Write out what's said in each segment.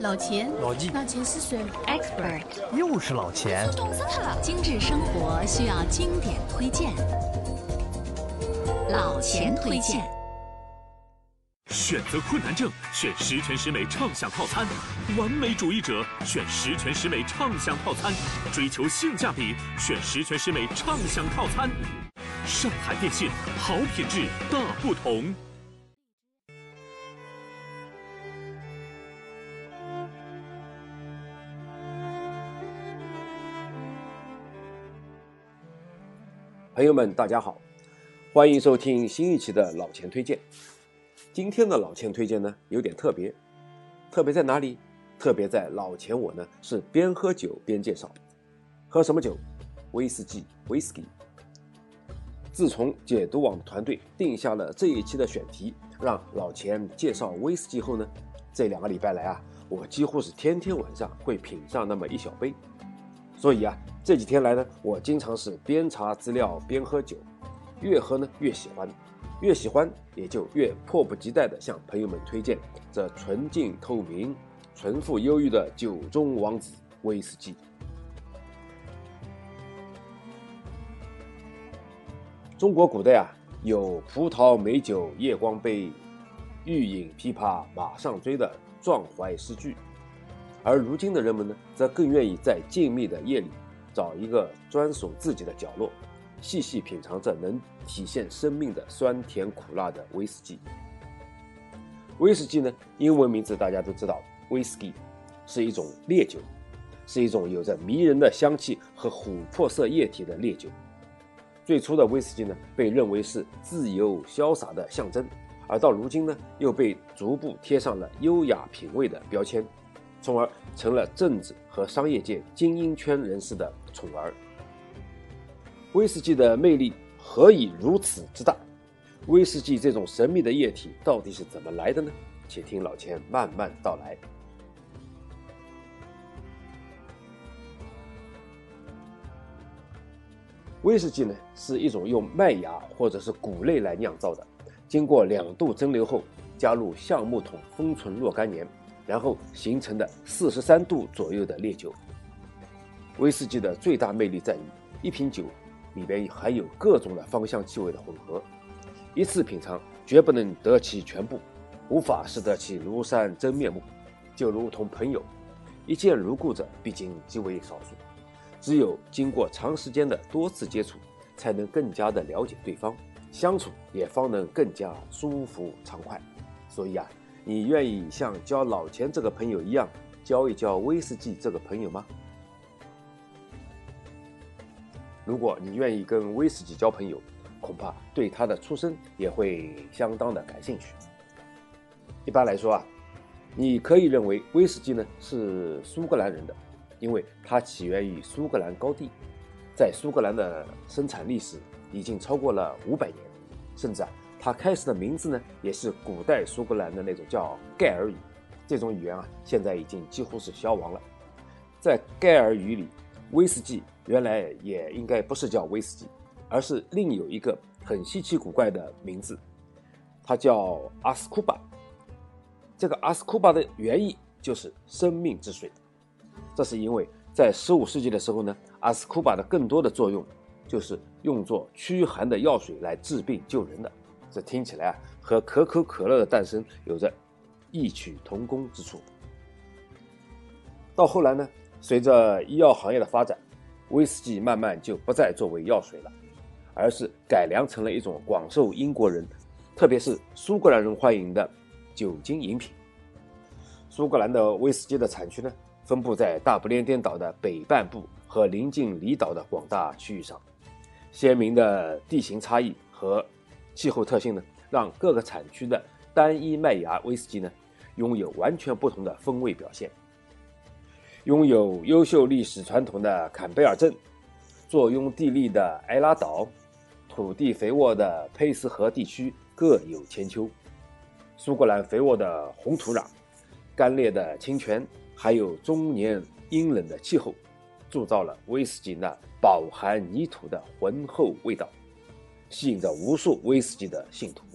老钱，老纪，老钱是谁？Expert，又是老钱。懂死他了！精致生活需要经典推荐，老钱推荐。选择困难症，选十全十美畅享套餐；完美主义者选十全十美畅享套餐；追求性价比，选十全十美畅享套餐。上海电信，好品质大不同。朋友们，大家好，欢迎收听新一期的老钱推荐。今天的老钱推荐呢，有点特别，特别在哪里？特别在老钱我呢是边喝酒边介绍，喝什么酒？威士忌，whisky。自从解读网团队定下了这一期的选题，让老钱介绍威士忌后呢，这两个礼拜来啊，我几乎是天天晚上会品上那么一小杯。所以啊，这几天来呢，我经常是边查资料边喝酒，越喝呢越喜欢，越喜欢也就越迫不及待地向朋友们推荐这纯净透明、纯富忧郁的酒中王子威士忌。中国古代啊，有葡萄美酒夜光杯，欲饮琵琶马上追的壮怀诗句。而如今的人们呢，则更愿意在静谧的夜里，找一个专属自己的角落，细细品尝这能体现生命的酸甜苦辣的威士忌。威士忌呢，英文名字大家都知道，whisky，是一种烈酒，是一种有着迷人的香气和琥珀色液体的烈酒。最初的威士忌呢，被认为是自由潇洒的象征，而到如今呢，又被逐步贴上了优雅品味的标签。从而成了政治和商业界精英圈人士的宠儿。威士忌的魅力何以如此之大？威士忌这种神秘的液体到底是怎么来的呢？且听老钱慢慢道来。威士忌呢，是一种用麦芽或者是谷类来酿造的，经过两度蒸馏后，加入橡木桶封存若干年。然后形成的四十三度左右的烈酒。威士忌的最大魅力在于，一瓶酒里边含有各种的芳香气味的混合，一次品尝绝不能得其全部，无法识得其庐山真面目。就如同朋友，一见如故者毕竟极为少数，只有经过长时间的多次接触，才能更加的了解对方，相处也方能更加舒服畅快。所以啊。你愿意像交老钱这个朋友一样交一交威士忌这个朋友吗？如果你愿意跟威士忌交朋友，恐怕对他的出身也会相当的感兴趣。一般来说啊，你可以认为威士忌呢是苏格兰人的，因为它起源于苏格兰高地，在苏格兰的生产历史已经超过了五百年，甚至啊。它开始的名字呢，也是古代苏格兰的那种叫盖尔语，这种语言啊，现在已经几乎是消亡了。在盖尔语里，威士忌原来也应该不是叫威士忌，而是另有一个很稀奇古怪的名字，它叫阿斯库巴。这个阿斯库巴的原意就是生命之水，这是因为在15世纪的时候呢，阿斯库巴的更多的作用就是用作驱寒的药水来治病救人的。这听起来啊，和可口可乐的诞生有着异曲同工之处。到后来呢，随着医药行业的发展，威士忌慢慢就不再作为药水了，而是改良成了一种广受英国人，特别是苏格兰人欢迎的酒精饮品。苏格兰的威士忌的产区呢，分布在大不列颠岛的北半部和临近离岛的广大区域上，鲜明的地形差异和。气候特性呢，让各个产区的单一麦芽威士忌呢，拥有完全不同的风味表现。拥有优秀历史传统的坎贝尔镇，坐拥地利的埃拉岛，土地肥沃的佩斯河地区各有千秋。苏格兰肥沃的红土壤，干裂的清泉，还有终年阴冷的气候，铸造了威士忌那饱含泥土的浑厚味道。吸引着无数威士忌的信徒。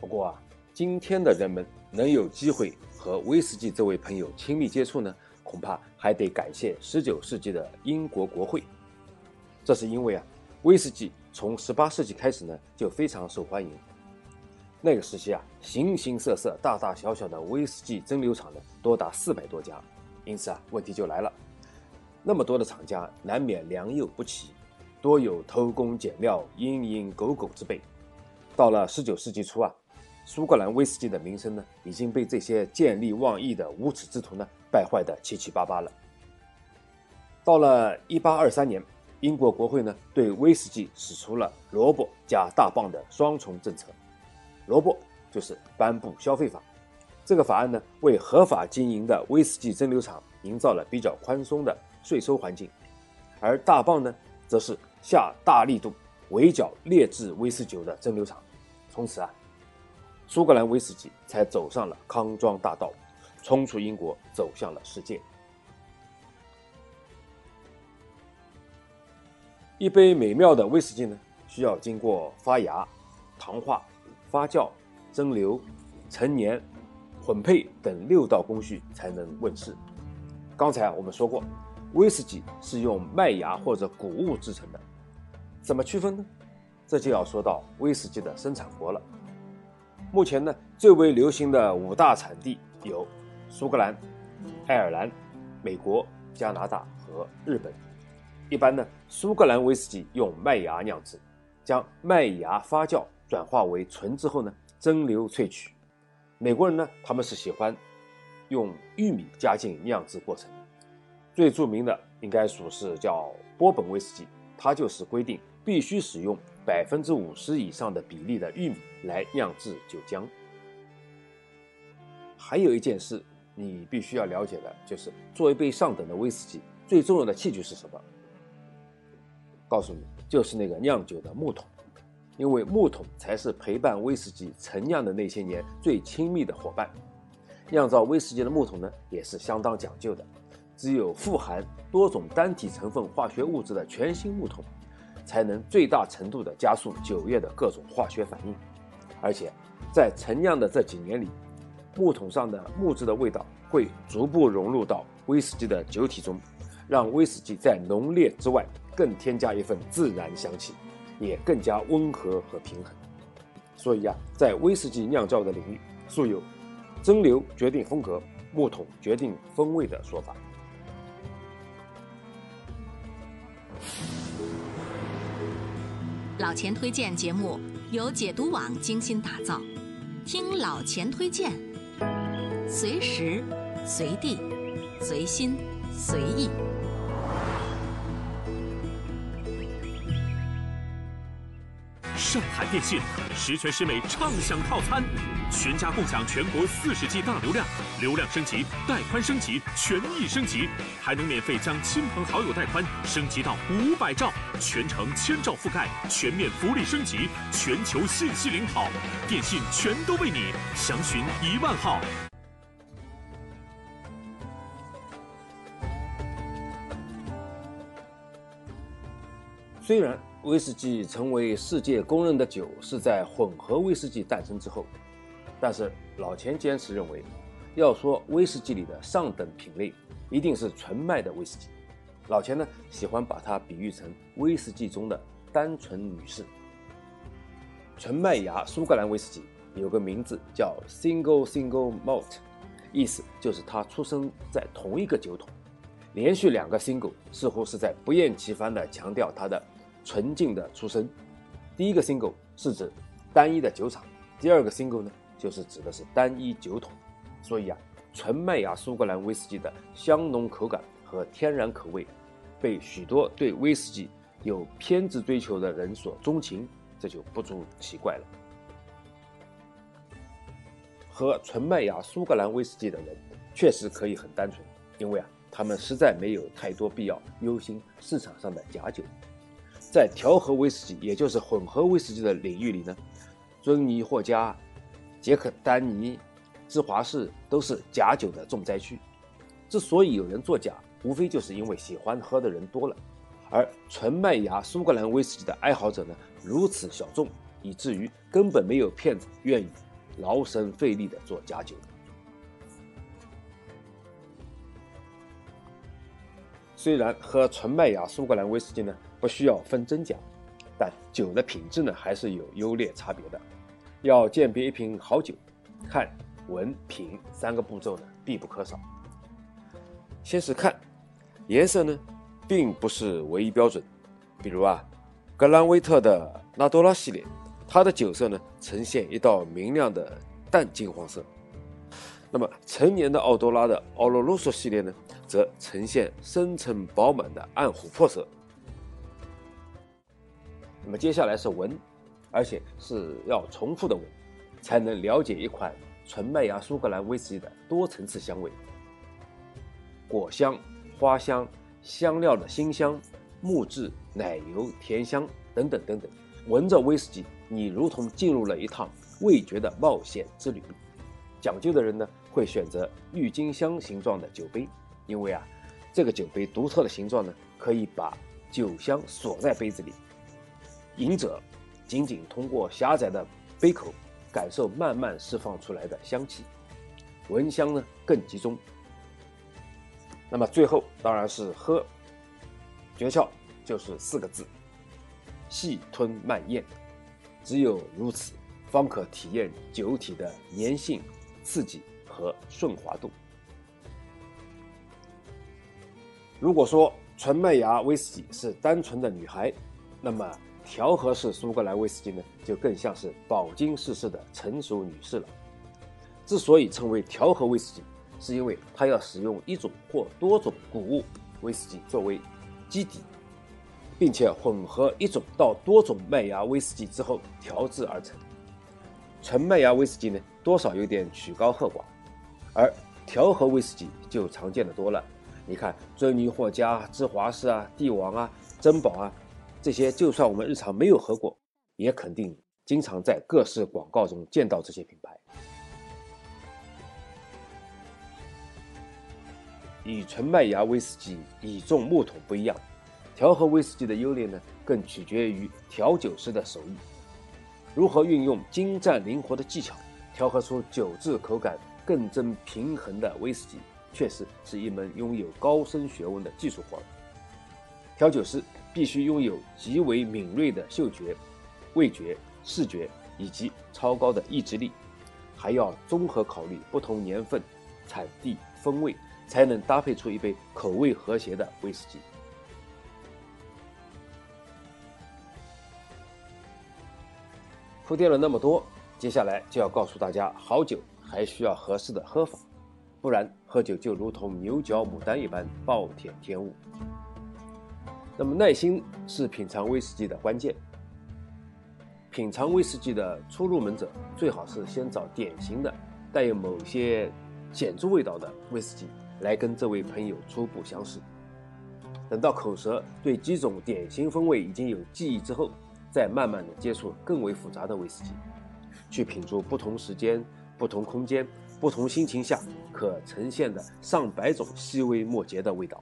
不过啊，今天的人们能有机会和威士忌这位朋友亲密接触呢，恐怕还得感谢19世纪的英国国会。这是因为啊，威士忌从18世纪开始呢就非常受欢迎。那个时期啊，形形色色、大大小小的威士忌蒸馏厂呢多达四百多家，因此啊，问题就来了，那么多的厂家难免良莠不齐。多有偷工减料、蝇营狗苟之辈。到了十九世纪初啊，苏格兰威士忌的名声呢，已经被这些见利忘义的无耻之徒呢败坏的七七八八了。到了一八二三年，英国国会呢对威士忌使出了萝卜加大棒的双重政策。萝卜就是颁布消费法，这个法案呢为合法经营的威士忌蒸馏厂营造了比较宽松的税收环境，而大棒呢则是。下大力度围剿劣质威士酒的蒸馏厂，从此啊，苏格兰威士忌才走上了康庄大道，冲出英国，走向了世界。一杯美妙的威士忌呢，需要经过发芽、糖化、发酵、蒸馏、陈年、混配等六道工序才能问世。刚才我们说过，威士忌是用麦芽或者谷物制成的。怎么区分呢？这就要说到威士忌的生产国了。目前呢，最为流行的五大产地有苏格兰、爱尔兰、美国、加拿大和日本。一般呢，苏格兰威士忌用麦芽酿制，将麦芽发酵转化为醇之后呢，蒸馏萃取。美国人呢，他们是喜欢用玉米加进酿制过程。最著名的应该属是叫波本威士忌，它就是规定。必须使用百分之五十以上的比例的玉米来酿制酒浆。还有一件事你必须要了解的，就是做一杯上等的威士忌，最重要的器具是什么？告诉你，就是那个酿酒的木桶，因为木桶才是陪伴威士忌陈酿的那些年最亲密的伙伴。酿造威士忌的木桶呢，也是相当讲究的，只有富含多种单体成分化学物质的全新木桶。才能最大程度地加速酒液的各种化学反应，而且在陈酿的这几年里，木桶上的木质的味道会逐步融入到威士忌的酒体中，让威士忌在浓烈之外更添加一份自然香气，也更加温和和平衡。所以呀，在威士忌酿造的领域，素有“蒸馏决定风格，木桶决定风味”的说法。老钱推荐节目由解读网精心打造，听老钱推荐，随时随地随心随意。上海电信十全十美畅享套餐，全家共享全国四十 G 大流量，流量升级、带宽升级、权益升级，还能免费将亲朋好友带宽升级到五百兆，全程千兆覆盖，全面福利升级，全球信息领跑，电信全都为你，详询一万号。虽然。威士忌成为世界公认的酒是在混合威士忌诞生之后，但是老钱坚持认为，要说威士忌里的上等品类，一定是纯麦的威士忌。老钱呢喜欢把它比喻成威士忌中的单纯女士。纯麦芽苏格兰威士忌有个名字叫 Single Single Malt，意思就是它出生在同一个酒桶。连续两个 Single 似乎是在不厌其烦地强调它的。纯净的出身，第一个 single 是指单一的酒厂，第二个 single 呢，就是指的是单一酒桶。所以啊，纯麦芽苏格兰威士忌的香浓口感和天然口味，被许多对威士忌有偏执追求的人所钟情，这就不足奇怪了。喝纯麦芽苏格兰威士忌的人，确实可以很单纯，因为啊，他们实在没有太多必要忧心市场上的假酒。在调和威士忌，也就是混合威士忌的领域里呢，尊尼获加、杰克丹尼、芝华士都是假酒的重灾区。之所以有人作假，无非就是因为喜欢喝的人多了，而纯麦芽苏格兰威士忌的爱好者呢如此小众，以至于根本没有骗子愿意劳神费力的做假酒。虽然喝纯麦芽苏格兰威士忌呢不需要分真假，但酒的品质呢还是有优劣差别的。要鉴别一瓶好酒，看、闻、品三个步骤呢必不可少。先是看，颜色呢并不是唯一标准。比如啊，格兰威特的纳多拉系列，它的酒色呢呈现一道明亮的淡金黄色。那么成年的奥多拉的奥罗罗索系列呢？则呈现深沉饱满的暗琥珀色。那么接下来是闻，而且是要重复的闻，才能了解一款纯麦芽苏格兰威士忌的多层次香味：果香、花香、香料的辛香、木质、奶油、甜香等等等等。闻着威士忌，你如同进入了一趟味觉的冒险之旅。讲究的人呢，会选择郁金香形状的酒杯。因为啊，这个酒杯独特的形状呢，可以把酒香锁在杯子里。饮者仅仅通过狭窄的杯口，感受慢慢释放出来的香气，闻香呢更集中。那么最后当然是喝，诀窍就是四个字：细吞慢咽。只有如此，方可体验酒体的粘性、刺激和顺滑度。如果说纯麦芽威士忌是单纯的女孩，那么调和式苏格兰威士忌呢，就更像是饱经世事的成熟女士了。之所以称为调和威士忌，是因为它要使用一种或多种谷物威士忌作为基底，并且混合一种到多种麦芽威士忌之后调制而成。纯麦芽威士忌呢，多少有点曲高和寡，而调和威士忌就常见的多了。你看，尊尼获加、芝华士啊、帝王啊、珍宝啊，这些就算我们日常没有喝过，也肯定经常在各式广告中见到这些品牌。与纯麦芽威士忌倚重木桶不一样，调和威士忌的优劣呢，更取决于调酒师的手艺，如何运用精湛灵活的技巧，调和出酒质口感更臻平衡的威士忌。确实是一门拥有高深学问的技术活调酒师必须拥有极为敏锐的嗅觉、味觉、视觉以及超高的意志力，还要综合考虑不同年份、产地、风味，才能搭配出一杯口味和谐的威士忌。铺垫了那么多，接下来就要告诉大家，好酒还需要合适的喝法。不然，喝酒就如同牛角牡丹一般暴殄天物。那么，耐心是品尝威士忌的关键。品尝威士忌的初入门者，最好是先找典型的、带有某些显著味道的威士忌来跟这位朋友初步相识。等到口舌对几种典型风味已经有记忆之后，再慢慢的接触更为复杂的威士忌，去品出不同时间、不同空间。不同心情下可呈现的上百种细微末节的味道。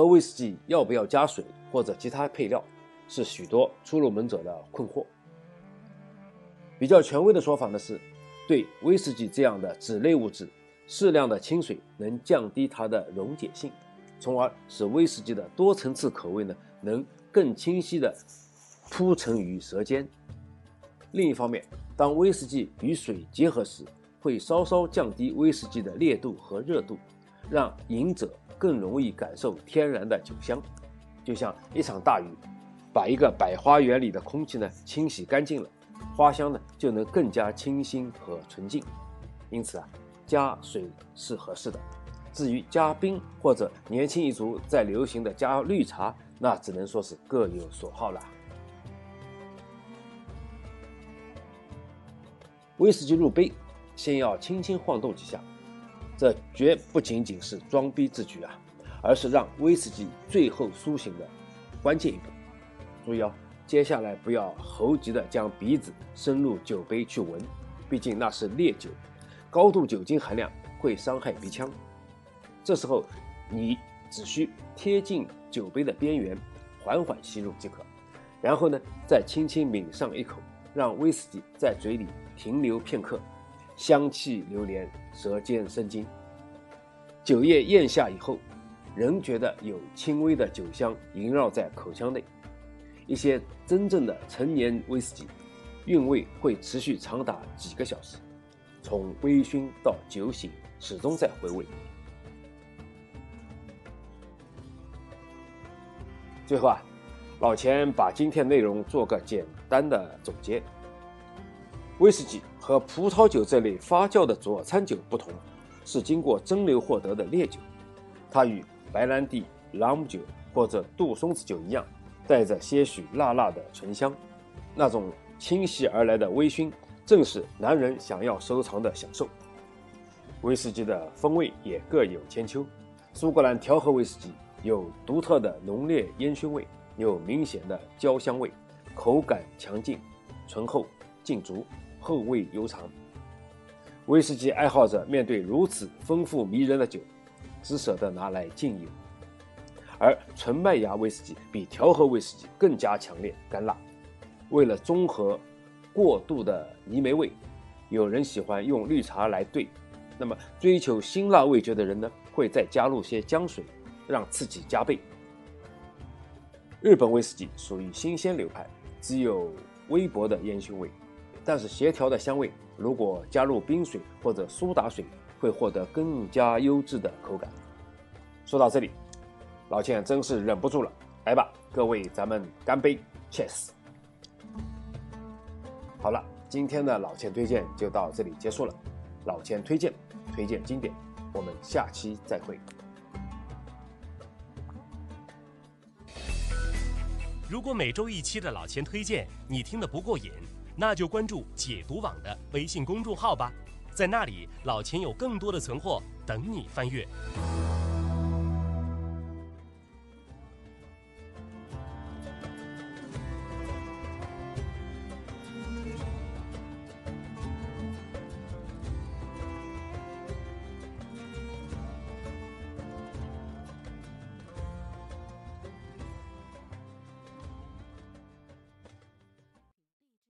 喝威士忌要不要加水或者其他配料，是许多初入门者的困惑。比较权威的说法呢是，对威士忌这样的脂类物质，适量的清水能降低它的溶解性，从而使威士忌的多层次口味呢能更清晰的铺陈于舌尖。另一方面，当威士忌与水结合时，会稍稍降低威士忌的烈度和热度，让饮者更容易感受天然的酒香。就像一场大雨，把一个百花园里的空气呢清洗干净了，花香呢就能更加清新和纯净。因此啊，加水是合适的。至于加冰或者年轻一族在流行的加绿茶，那只能说是各有所好了。威士忌入杯，先要轻轻晃动几下，这绝不仅仅是装逼之举啊，而是让威士忌最后苏醒的关键一步。注意哦，接下来不要猴急的将鼻子伸入酒杯去闻，毕竟那是烈酒，高度酒精含量会伤害鼻腔。这时候，你只需贴近酒杯的边缘，缓缓吸入即可，然后呢，再轻轻抿上一口，让威士忌在嘴里停留片刻，香气流连，舌尖生津。酒液咽下以后，仍觉得有轻微的酒香萦绕在口腔内。一些真正的陈年威士忌，韵味会持续长达几个小时，从微醺到酒醒，始终在回味。最后啊，老钱把今天内容做个简单的总结。威士忌和葡萄酒这类发酵的佐餐酒不同，是经过蒸馏获得的烈酒。它与白兰地、朗姆酒或者杜松子酒一样，带着些许辣辣的醇香。那种侵袭而来的微醺，正是男人想要收藏的享受。威士忌的风味也各有千秋。苏格兰调和威士忌。有独特的浓烈烟熏味，有明显的焦香味，口感强劲、醇厚、劲足，后味悠长。威士忌爱好者面对如此丰富迷人的酒，只舍得拿来敬饮。而纯麦芽威士忌比调和威士忌更加强烈、干辣。为了中和过度的泥煤味，有人喜欢用绿茶来兑。那么追求辛辣味觉的人呢，会再加入些姜水。让刺激加倍。日本威士忌属于新鲜流派，只有微薄的烟熏味，但是协调的香味，如果加入冰水或者苏打水，会获得更加优质的口感。说到这里，老钱真是忍不住了，来吧，各位，咱们干杯，Cheers！好了，今天的老钱推荐就到这里结束了。老钱推荐，推荐经典，我们下期再会。如果每周一期的老钱推荐你听得不过瘾，那就关注解读网的微信公众号吧，在那里老钱有更多的存货等你翻阅。